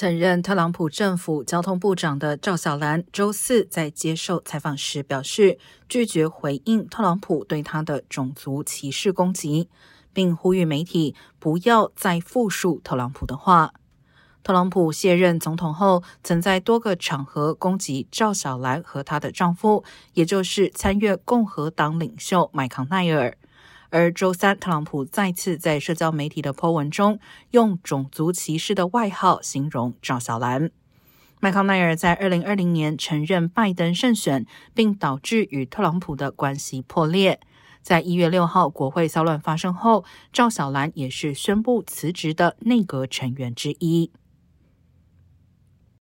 曾任特朗普政府交通部长的赵小兰周四在接受采访时表示，拒绝回应特朗普对他的种族歧视攻击，并呼吁媒体不要再复述特朗普的话。特朗普卸任总统后，曾在多个场合攻击赵小兰和她的丈夫，也就是参阅共和党领袖麦康奈尔。而周三，特朗普再次在社交媒体的 po 文中，用种族歧视的外号形容赵小兰。麦康奈尔在二零二零年承认拜登胜选，并导致与特朗普的关系破裂。在一月六号国会骚乱发生后，赵小兰也是宣布辞职的内阁成员之一。